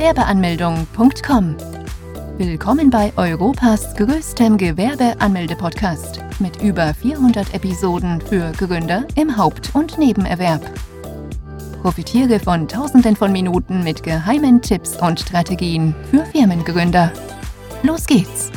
Gewerbeanmeldung.com. Willkommen bei Europas größtem Gewerbeanmelde-Podcast mit über 400 Episoden für Gründer im Haupt- und Nebenerwerb. Profitiere von Tausenden von Minuten mit geheimen Tipps und Strategien für Firmengründer. Los geht's!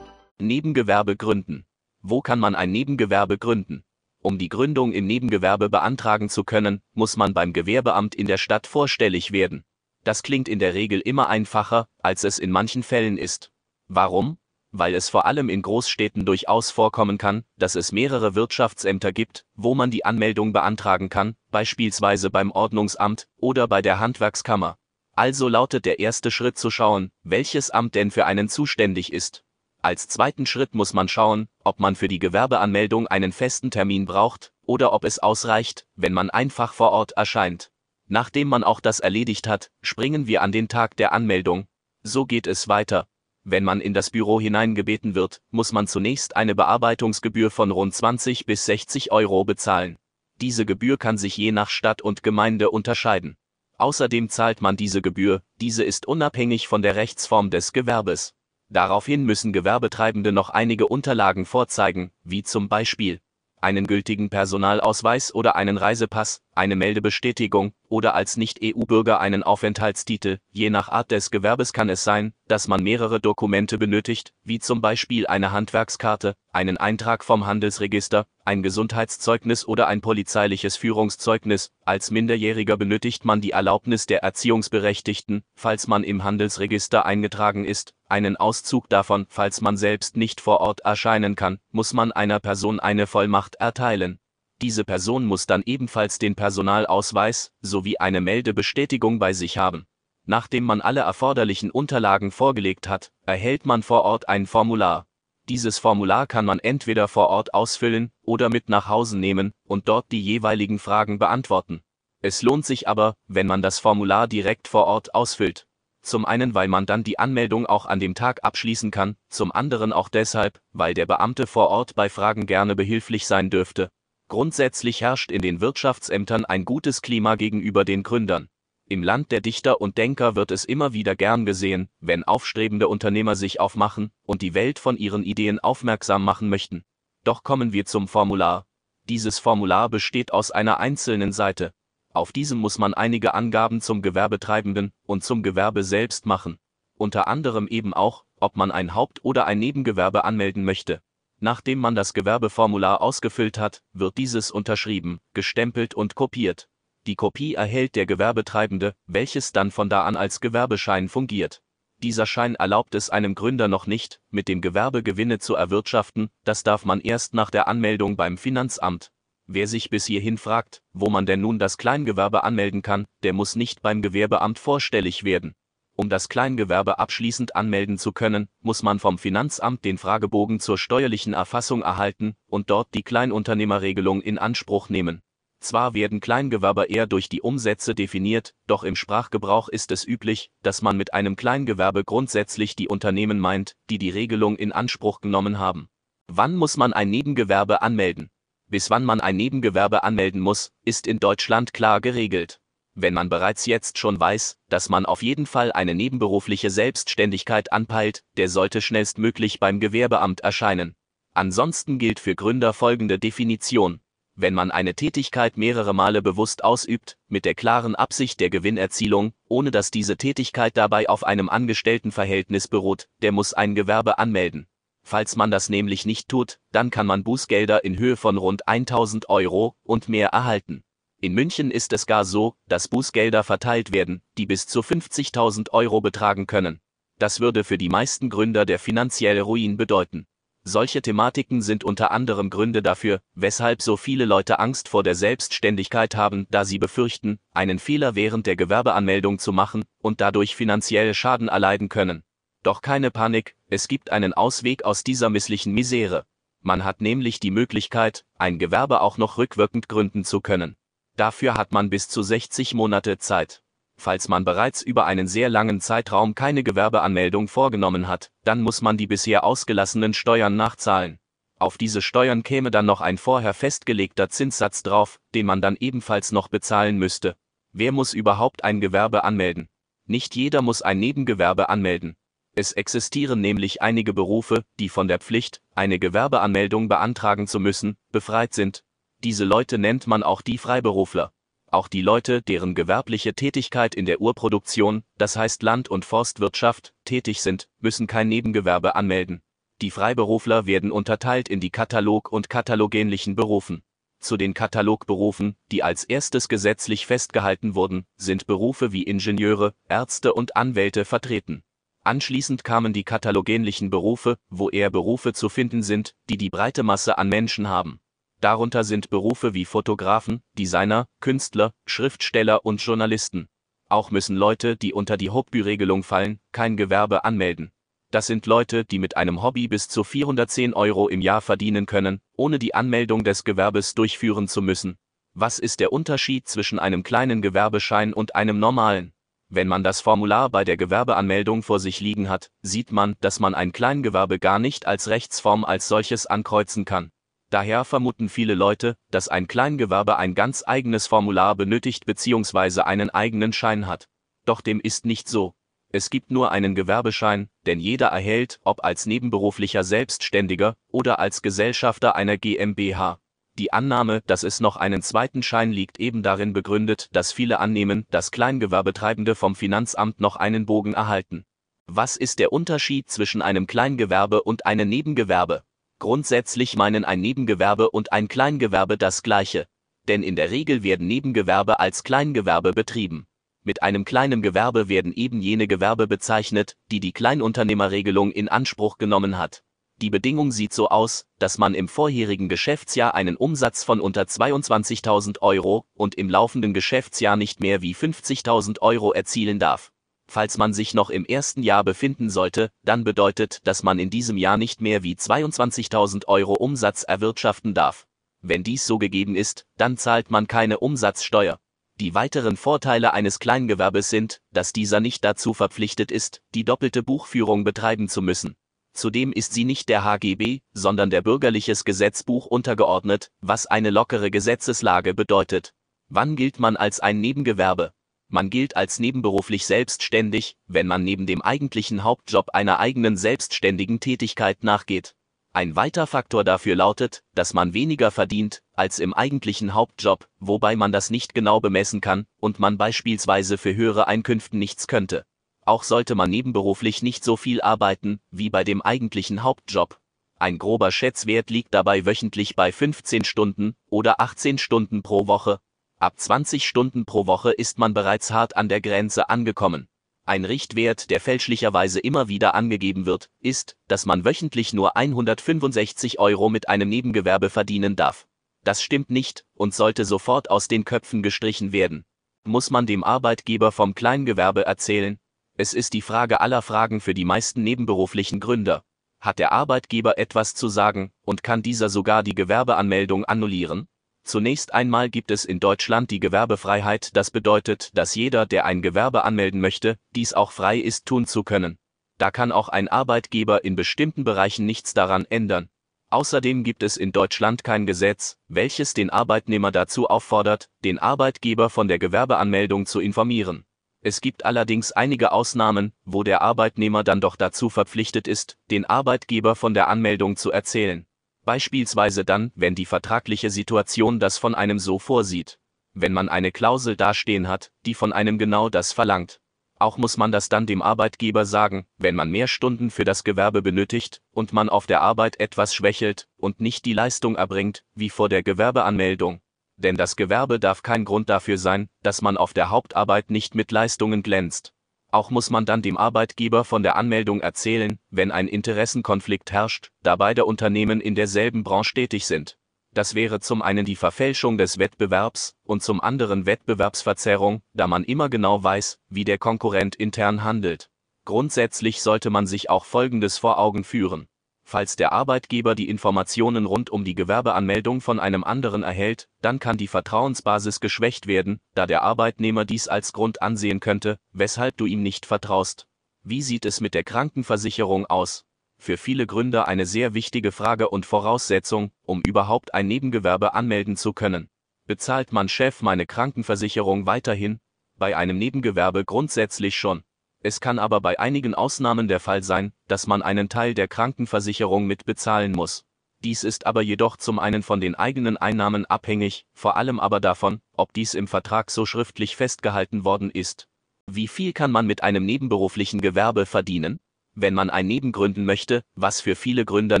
Nebengewerbe gründen. Wo kann man ein Nebengewerbe gründen? Um die Gründung im Nebengewerbe beantragen zu können, muss man beim Gewerbeamt in der Stadt vorstellig werden. Das klingt in der Regel immer einfacher, als es in manchen Fällen ist. Warum? Weil es vor allem in Großstädten durchaus vorkommen kann, dass es mehrere Wirtschaftsämter gibt, wo man die Anmeldung beantragen kann, beispielsweise beim Ordnungsamt oder bei der Handwerkskammer. Also lautet der erste Schritt zu schauen, welches Amt denn für einen zuständig ist. Als zweiten Schritt muss man schauen, ob man für die Gewerbeanmeldung einen festen Termin braucht oder ob es ausreicht, wenn man einfach vor Ort erscheint. Nachdem man auch das erledigt hat, springen wir an den Tag der Anmeldung. So geht es weiter. Wenn man in das Büro hineingebeten wird, muss man zunächst eine Bearbeitungsgebühr von rund 20 bis 60 Euro bezahlen. Diese Gebühr kann sich je nach Stadt und Gemeinde unterscheiden. Außerdem zahlt man diese Gebühr, diese ist unabhängig von der Rechtsform des Gewerbes. Daraufhin müssen Gewerbetreibende noch einige Unterlagen vorzeigen, wie zum Beispiel einen gültigen Personalausweis oder einen Reisepass, eine Meldebestätigung oder als Nicht-EU-Bürger einen Aufenthaltstitel. Je nach Art des Gewerbes kann es sein, dass man mehrere Dokumente benötigt, wie zum Beispiel eine Handwerkskarte, einen Eintrag vom Handelsregister, ein Gesundheitszeugnis oder ein polizeiliches Führungszeugnis. Als Minderjähriger benötigt man die Erlaubnis der Erziehungsberechtigten, falls man im Handelsregister eingetragen ist, einen Auszug davon, falls man selbst nicht vor Ort erscheinen kann, muss man einer Person eine Vollmacht erteilen. Diese Person muss dann ebenfalls den Personalausweis sowie eine Meldebestätigung bei sich haben. Nachdem man alle erforderlichen Unterlagen vorgelegt hat, erhält man vor Ort ein Formular. Dieses Formular kann man entweder vor Ort ausfüllen oder mit nach Hause nehmen und dort die jeweiligen Fragen beantworten. Es lohnt sich aber, wenn man das Formular direkt vor Ort ausfüllt. Zum einen, weil man dann die Anmeldung auch an dem Tag abschließen kann, zum anderen auch deshalb, weil der Beamte vor Ort bei Fragen gerne behilflich sein dürfte. Grundsätzlich herrscht in den Wirtschaftsämtern ein gutes Klima gegenüber den Gründern. Im Land der Dichter und Denker wird es immer wieder gern gesehen, wenn aufstrebende Unternehmer sich aufmachen und die Welt von ihren Ideen aufmerksam machen möchten. Doch kommen wir zum Formular. Dieses Formular besteht aus einer einzelnen Seite. Auf diesem muss man einige Angaben zum Gewerbetreibenden und zum Gewerbe selbst machen. Unter anderem eben auch, ob man ein Haupt- oder ein Nebengewerbe anmelden möchte. Nachdem man das Gewerbeformular ausgefüllt hat, wird dieses unterschrieben, gestempelt und kopiert. Die Kopie erhält der Gewerbetreibende, welches dann von da an als Gewerbeschein fungiert. Dieser Schein erlaubt es einem Gründer noch nicht, mit dem Gewerbe Gewinne zu erwirtschaften, das darf man erst nach der Anmeldung beim Finanzamt. Wer sich bis hierhin fragt, wo man denn nun das Kleingewerbe anmelden kann, der muss nicht beim Gewerbeamt vorstellig werden. Um das Kleingewerbe abschließend anmelden zu können, muss man vom Finanzamt den Fragebogen zur steuerlichen Erfassung erhalten und dort die Kleinunternehmerregelung in Anspruch nehmen. Zwar werden Kleingewerber eher durch die Umsätze definiert, doch im Sprachgebrauch ist es üblich, dass man mit einem Kleingewerbe grundsätzlich die Unternehmen meint, die die Regelung in Anspruch genommen haben. Wann muss man ein Nebengewerbe anmelden? Bis wann man ein Nebengewerbe anmelden muss, ist in Deutschland klar geregelt wenn man bereits jetzt schon weiß, dass man auf jeden Fall eine nebenberufliche Selbstständigkeit anpeilt, der sollte schnellstmöglich beim Gewerbeamt erscheinen. Ansonsten gilt für Gründer folgende Definition. Wenn man eine Tätigkeit mehrere Male bewusst ausübt, mit der klaren Absicht der Gewinnerzielung, ohne dass diese Tätigkeit dabei auf einem Angestelltenverhältnis beruht, der muss ein Gewerbe anmelden. Falls man das nämlich nicht tut, dann kann man Bußgelder in Höhe von rund 1000 Euro und mehr erhalten. In München ist es gar so, dass Bußgelder verteilt werden, die bis zu 50.000 Euro betragen können. Das würde für die meisten Gründer der finanzielle Ruin bedeuten. Solche Thematiken sind unter anderem Gründe dafür, weshalb so viele Leute Angst vor der Selbstständigkeit haben, da sie befürchten, einen Fehler während der Gewerbeanmeldung zu machen und dadurch finanzielle Schaden erleiden können. Doch keine Panik, es gibt einen Ausweg aus dieser misslichen Misere. Man hat nämlich die Möglichkeit, ein Gewerbe auch noch rückwirkend gründen zu können. Dafür hat man bis zu 60 Monate Zeit. Falls man bereits über einen sehr langen Zeitraum keine Gewerbeanmeldung vorgenommen hat, dann muss man die bisher ausgelassenen Steuern nachzahlen. Auf diese Steuern käme dann noch ein vorher festgelegter Zinssatz drauf, den man dann ebenfalls noch bezahlen müsste. Wer muss überhaupt ein Gewerbe anmelden? Nicht jeder muss ein Nebengewerbe anmelden. Es existieren nämlich einige Berufe, die von der Pflicht, eine Gewerbeanmeldung beantragen zu müssen, befreit sind. Diese Leute nennt man auch die Freiberufler. Auch die Leute, deren gewerbliche Tätigkeit in der Urproduktion, das heißt Land- und Forstwirtschaft, tätig sind, müssen kein Nebengewerbe anmelden. Die Freiberufler werden unterteilt in die Katalog- und katalogähnlichen Berufen. Zu den Katalogberufen, die als erstes gesetzlich festgehalten wurden, sind Berufe wie Ingenieure, Ärzte und Anwälte vertreten. Anschließend kamen die katalogähnlichen Berufe, wo eher Berufe zu finden sind, die die breite Masse an Menschen haben. Darunter sind Berufe wie Fotografen, Designer, Künstler, Schriftsteller und Journalisten. Auch müssen Leute, die unter die Hobby-Regelung fallen, kein Gewerbe anmelden. Das sind Leute, die mit einem Hobby bis zu 410 Euro im Jahr verdienen können, ohne die Anmeldung des Gewerbes durchführen zu müssen. Was ist der Unterschied zwischen einem kleinen Gewerbeschein und einem normalen? Wenn man das Formular bei der Gewerbeanmeldung vor sich liegen hat, sieht man, dass man ein Kleingewerbe gar nicht als Rechtsform als solches ankreuzen kann. Daher vermuten viele Leute, dass ein Kleingewerbe ein ganz eigenes Formular benötigt bzw. einen eigenen Schein hat. Doch dem ist nicht so. Es gibt nur einen Gewerbeschein, denn jeder erhält, ob als nebenberuflicher Selbstständiger oder als Gesellschafter einer GmbH. Die Annahme, dass es noch einen zweiten Schein liegt eben darin begründet, dass viele annehmen, dass Kleingewerbetreibende vom Finanzamt noch einen Bogen erhalten. Was ist der Unterschied zwischen einem Kleingewerbe und einem Nebengewerbe? Grundsätzlich meinen ein Nebengewerbe und ein Kleingewerbe das gleiche, denn in der Regel werden Nebengewerbe als Kleingewerbe betrieben. Mit einem kleinen Gewerbe werden eben jene Gewerbe bezeichnet, die die Kleinunternehmerregelung in Anspruch genommen hat. Die Bedingung sieht so aus, dass man im vorherigen Geschäftsjahr einen Umsatz von unter 22.000 Euro und im laufenden Geschäftsjahr nicht mehr wie 50.000 Euro erzielen darf. Falls man sich noch im ersten Jahr befinden sollte, dann bedeutet, dass man in diesem Jahr nicht mehr wie 22.000 Euro Umsatz erwirtschaften darf. Wenn dies so gegeben ist, dann zahlt man keine Umsatzsteuer. Die weiteren Vorteile eines Kleingewerbes sind, dass dieser nicht dazu verpflichtet ist, die doppelte Buchführung betreiben zu müssen. Zudem ist sie nicht der HGB, sondern der Bürgerliches Gesetzbuch untergeordnet, was eine lockere Gesetzeslage bedeutet. Wann gilt man als ein Nebengewerbe? Man gilt als nebenberuflich selbstständig, wenn man neben dem eigentlichen Hauptjob einer eigenen selbstständigen Tätigkeit nachgeht. Ein weiter Faktor dafür lautet, dass man weniger verdient als im eigentlichen Hauptjob, wobei man das nicht genau bemessen kann und man beispielsweise für höhere Einkünfte nichts könnte. Auch sollte man nebenberuflich nicht so viel arbeiten wie bei dem eigentlichen Hauptjob. Ein grober Schätzwert liegt dabei wöchentlich bei 15 Stunden oder 18 Stunden pro Woche. Ab 20 Stunden pro Woche ist man bereits hart an der Grenze angekommen. Ein Richtwert, der fälschlicherweise immer wieder angegeben wird, ist, dass man wöchentlich nur 165 Euro mit einem Nebengewerbe verdienen darf. Das stimmt nicht und sollte sofort aus den Köpfen gestrichen werden. Muss man dem Arbeitgeber vom Kleingewerbe erzählen, es ist die Frage aller Fragen für die meisten nebenberuflichen Gründer. Hat der Arbeitgeber etwas zu sagen und kann dieser sogar die Gewerbeanmeldung annullieren? Zunächst einmal gibt es in Deutschland die Gewerbefreiheit, das bedeutet, dass jeder, der ein Gewerbe anmelden möchte, dies auch frei ist tun zu können. Da kann auch ein Arbeitgeber in bestimmten Bereichen nichts daran ändern. Außerdem gibt es in Deutschland kein Gesetz, welches den Arbeitnehmer dazu auffordert, den Arbeitgeber von der Gewerbeanmeldung zu informieren. Es gibt allerdings einige Ausnahmen, wo der Arbeitnehmer dann doch dazu verpflichtet ist, den Arbeitgeber von der Anmeldung zu erzählen. Beispielsweise dann, wenn die vertragliche Situation das von einem so vorsieht. Wenn man eine Klausel dastehen hat, die von einem genau das verlangt. Auch muss man das dann dem Arbeitgeber sagen, wenn man mehr Stunden für das Gewerbe benötigt und man auf der Arbeit etwas schwächelt und nicht die Leistung erbringt, wie vor der Gewerbeanmeldung denn das Gewerbe darf kein Grund dafür sein, dass man auf der Hauptarbeit nicht mit Leistungen glänzt. Auch muss man dann dem Arbeitgeber von der Anmeldung erzählen, wenn ein Interessenkonflikt herrscht, da beide Unternehmen in derselben Branche tätig sind. Das wäre zum einen die Verfälschung des Wettbewerbs und zum anderen Wettbewerbsverzerrung, da man immer genau weiß, wie der Konkurrent intern handelt. Grundsätzlich sollte man sich auch Folgendes vor Augen führen. Falls der Arbeitgeber die Informationen rund um die Gewerbeanmeldung von einem anderen erhält, dann kann die Vertrauensbasis geschwächt werden, da der Arbeitnehmer dies als Grund ansehen könnte, weshalb du ihm nicht vertraust. Wie sieht es mit der Krankenversicherung aus? Für viele Gründer eine sehr wichtige Frage und Voraussetzung, um überhaupt ein Nebengewerbe anmelden zu können. Bezahlt mein Chef meine Krankenversicherung weiterhin? Bei einem Nebengewerbe grundsätzlich schon. Es kann aber bei einigen Ausnahmen der Fall sein, dass man einen Teil der Krankenversicherung mit bezahlen muss. Dies ist aber jedoch zum einen von den eigenen Einnahmen abhängig, vor allem aber davon, ob dies im Vertrag so schriftlich festgehalten worden ist. Wie viel kann man mit einem nebenberuflichen Gewerbe verdienen? Wenn man ein Neben gründen möchte, was für viele Gründer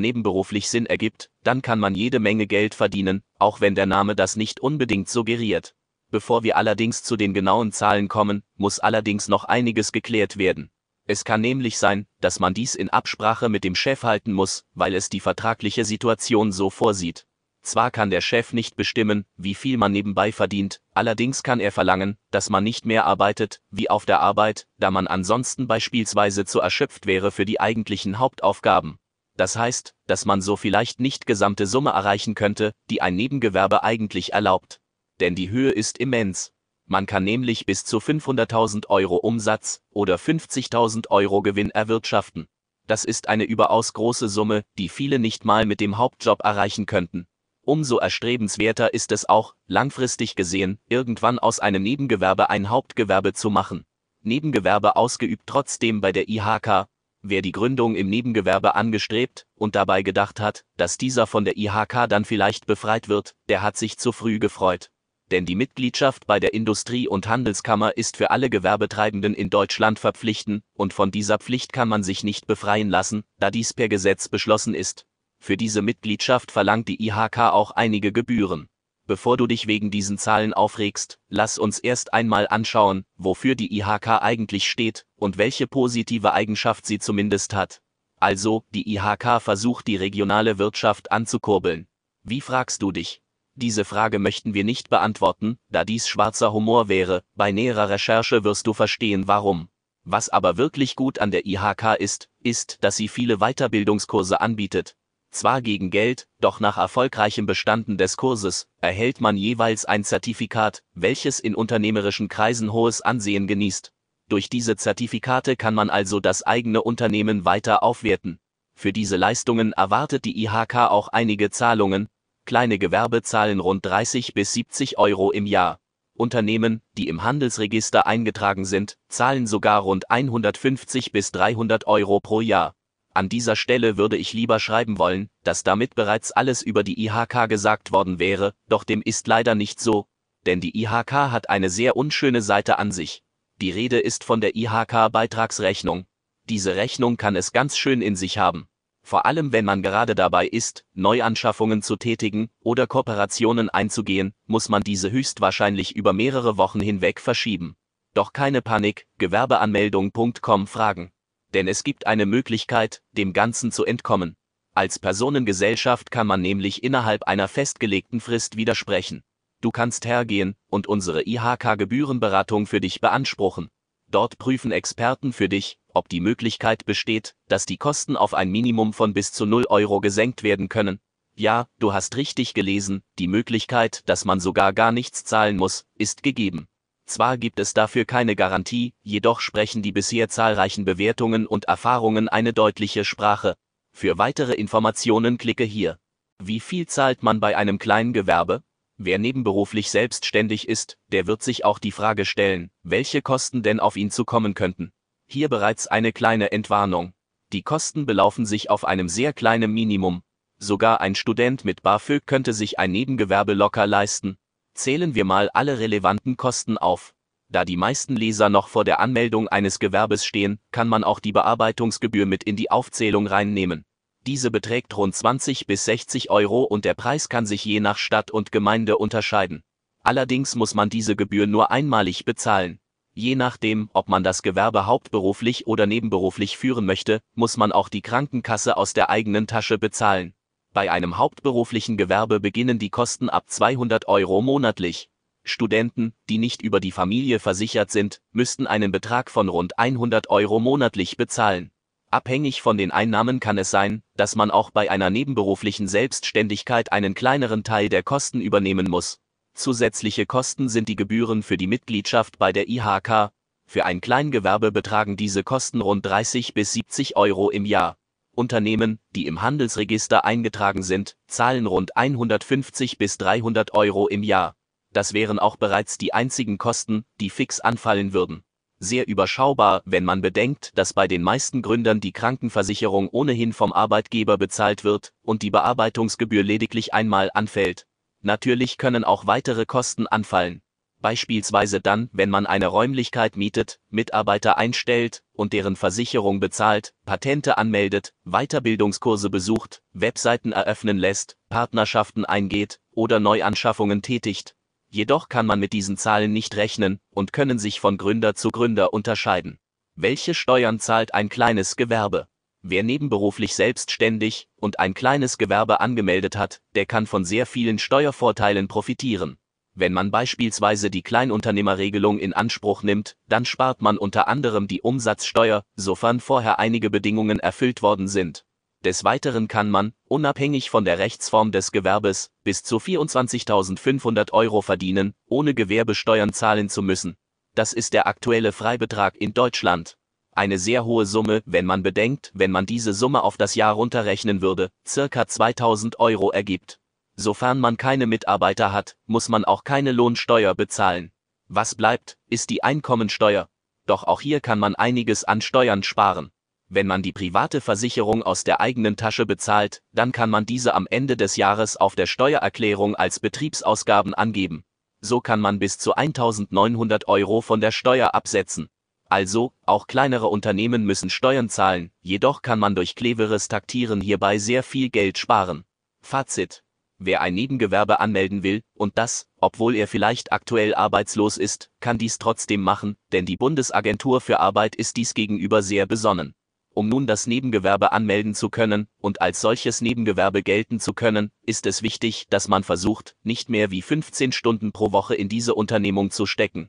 nebenberuflich Sinn ergibt, dann kann man jede Menge Geld verdienen, auch wenn der Name das nicht unbedingt suggeriert. Bevor wir allerdings zu den genauen Zahlen kommen, muss allerdings noch einiges geklärt werden. Es kann nämlich sein, dass man dies in Absprache mit dem Chef halten muss, weil es die vertragliche Situation so vorsieht. Zwar kann der Chef nicht bestimmen, wie viel man nebenbei verdient, allerdings kann er verlangen, dass man nicht mehr arbeitet, wie auf der Arbeit, da man ansonsten beispielsweise zu erschöpft wäre für die eigentlichen Hauptaufgaben. Das heißt, dass man so vielleicht nicht gesamte Summe erreichen könnte, die ein Nebengewerbe eigentlich erlaubt. Denn die Höhe ist immens. Man kann nämlich bis zu 500.000 Euro Umsatz oder 50.000 Euro Gewinn erwirtschaften. Das ist eine überaus große Summe, die viele nicht mal mit dem Hauptjob erreichen könnten. Umso erstrebenswerter ist es auch, langfristig gesehen, irgendwann aus einem Nebengewerbe ein Hauptgewerbe zu machen. Nebengewerbe ausgeübt trotzdem bei der IHK. Wer die Gründung im Nebengewerbe angestrebt und dabei gedacht hat, dass dieser von der IHK dann vielleicht befreit wird, der hat sich zu früh gefreut denn die Mitgliedschaft bei der Industrie- und Handelskammer ist für alle Gewerbetreibenden in Deutschland verpflichtend, und von dieser Pflicht kann man sich nicht befreien lassen, da dies per Gesetz beschlossen ist. Für diese Mitgliedschaft verlangt die IHK auch einige Gebühren. Bevor du dich wegen diesen Zahlen aufregst, lass uns erst einmal anschauen, wofür die IHK eigentlich steht und welche positive Eigenschaft sie zumindest hat. Also, die IHK versucht die regionale Wirtschaft anzukurbeln. Wie fragst du dich? Diese Frage möchten wir nicht beantworten, da dies schwarzer Humor wäre, bei näherer Recherche wirst du verstehen warum. Was aber wirklich gut an der IHK ist, ist, dass sie viele Weiterbildungskurse anbietet. Zwar gegen Geld, doch nach erfolgreichem Bestanden des Kurses erhält man jeweils ein Zertifikat, welches in unternehmerischen Kreisen hohes Ansehen genießt. Durch diese Zertifikate kann man also das eigene Unternehmen weiter aufwerten. Für diese Leistungen erwartet die IHK auch einige Zahlungen, Kleine Gewerbe zahlen rund 30 bis 70 Euro im Jahr. Unternehmen, die im Handelsregister eingetragen sind, zahlen sogar rund 150 bis 300 Euro pro Jahr. An dieser Stelle würde ich lieber schreiben wollen, dass damit bereits alles über die IHK gesagt worden wäre, doch dem ist leider nicht so, denn die IHK hat eine sehr unschöne Seite an sich. Die Rede ist von der IHK Beitragsrechnung. Diese Rechnung kann es ganz schön in sich haben vor allem wenn man gerade dabei ist, Neuanschaffungen zu tätigen oder Kooperationen einzugehen, muss man diese höchstwahrscheinlich über mehrere Wochen hinweg verschieben. Doch keine Panik, Gewerbeanmeldung.com fragen. Denn es gibt eine Möglichkeit, dem Ganzen zu entkommen. Als Personengesellschaft kann man nämlich innerhalb einer festgelegten Frist widersprechen. Du kannst hergehen und unsere IHK-Gebührenberatung für dich beanspruchen. Dort prüfen Experten für dich, ob die Möglichkeit besteht, dass die Kosten auf ein Minimum von bis zu 0 Euro gesenkt werden können. Ja, du hast richtig gelesen, die Möglichkeit, dass man sogar gar nichts zahlen muss, ist gegeben. Zwar gibt es dafür keine Garantie, jedoch sprechen die bisher zahlreichen Bewertungen und Erfahrungen eine deutliche Sprache. Für weitere Informationen klicke hier. Wie viel zahlt man bei einem kleinen Gewerbe? Wer nebenberuflich selbstständig ist, der wird sich auch die Frage stellen, welche Kosten denn auf ihn zukommen könnten. Hier bereits eine kleine Entwarnung. Die Kosten belaufen sich auf einem sehr kleinen Minimum. Sogar ein Student mit BAföG könnte sich ein Nebengewerbe locker leisten. Zählen wir mal alle relevanten Kosten auf. Da die meisten Leser noch vor der Anmeldung eines Gewerbes stehen, kann man auch die Bearbeitungsgebühr mit in die Aufzählung reinnehmen. Diese beträgt rund 20 bis 60 Euro und der Preis kann sich je nach Stadt und Gemeinde unterscheiden. Allerdings muss man diese Gebühr nur einmalig bezahlen. Je nachdem, ob man das Gewerbe hauptberuflich oder nebenberuflich führen möchte, muss man auch die Krankenkasse aus der eigenen Tasche bezahlen. Bei einem hauptberuflichen Gewerbe beginnen die Kosten ab 200 Euro monatlich. Studenten, die nicht über die Familie versichert sind, müssten einen Betrag von rund 100 Euro monatlich bezahlen. Abhängig von den Einnahmen kann es sein, dass man auch bei einer nebenberuflichen Selbstständigkeit einen kleineren Teil der Kosten übernehmen muss. Zusätzliche Kosten sind die Gebühren für die Mitgliedschaft bei der IHK. Für ein Kleingewerbe betragen diese Kosten rund 30 bis 70 Euro im Jahr. Unternehmen, die im Handelsregister eingetragen sind, zahlen rund 150 bis 300 Euro im Jahr. Das wären auch bereits die einzigen Kosten, die fix anfallen würden. Sehr überschaubar, wenn man bedenkt, dass bei den meisten Gründern die Krankenversicherung ohnehin vom Arbeitgeber bezahlt wird und die Bearbeitungsgebühr lediglich einmal anfällt. Natürlich können auch weitere Kosten anfallen beispielsweise dann, wenn man eine Räumlichkeit mietet, Mitarbeiter einstellt und deren Versicherung bezahlt, Patente anmeldet, Weiterbildungskurse besucht, Webseiten eröffnen lässt, Partnerschaften eingeht oder Neuanschaffungen tätigt. Jedoch kann man mit diesen Zahlen nicht rechnen und können sich von Gründer zu Gründer unterscheiden. Welche Steuern zahlt ein kleines Gewerbe? Wer nebenberuflich selbstständig und ein kleines Gewerbe angemeldet hat, der kann von sehr vielen Steuervorteilen profitieren. Wenn man beispielsweise die Kleinunternehmerregelung in Anspruch nimmt, dann spart man unter anderem die Umsatzsteuer, sofern vorher einige Bedingungen erfüllt worden sind. Des Weiteren kann man, unabhängig von der Rechtsform des Gewerbes, bis zu 24.500 Euro verdienen, ohne Gewerbesteuern zahlen zu müssen. Das ist der aktuelle Freibetrag in Deutschland. Eine sehr hohe Summe, wenn man bedenkt, wenn man diese Summe auf das Jahr runterrechnen würde, circa 2000 Euro ergibt. Sofern man keine Mitarbeiter hat, muss man auch keine Lohnsteuer bezahlen. Was bleibt, ist die Einkommensteuer. Doch auch hier kann man einiges an Steuern sparen. Wenn man die private Versicherung aus der eigenen Tasche bezahlt, dann kann man diese am Ende des Jahres auf der Steuererklärung als Betriebsausgaben angeben. So kann man bis zu 1900 Euro von der Steuer absetzen. Also, auch kleinere Unternehmen müssen Steuern zahlen, jedoch kann man durch cleveres Taktieren hierbei sehr viel Geld sparen. Fazit Wer ein Nebengewerbe anmelden will, und das, obwohl er vielleicht aktuell arbeitslos ist, kann dies trotzdem machen, denn die Bundesagentur für Arbeit ist dies gegenüber sehr besonnen. Um nun das Nebengewerbe anmelden zu können und als solches Nebengewerbe gelten zu können, ist es wichtig, dass man versucht, nicht mehr wie 15 Stunden pro Woche in diese Unternehmung zu stecken.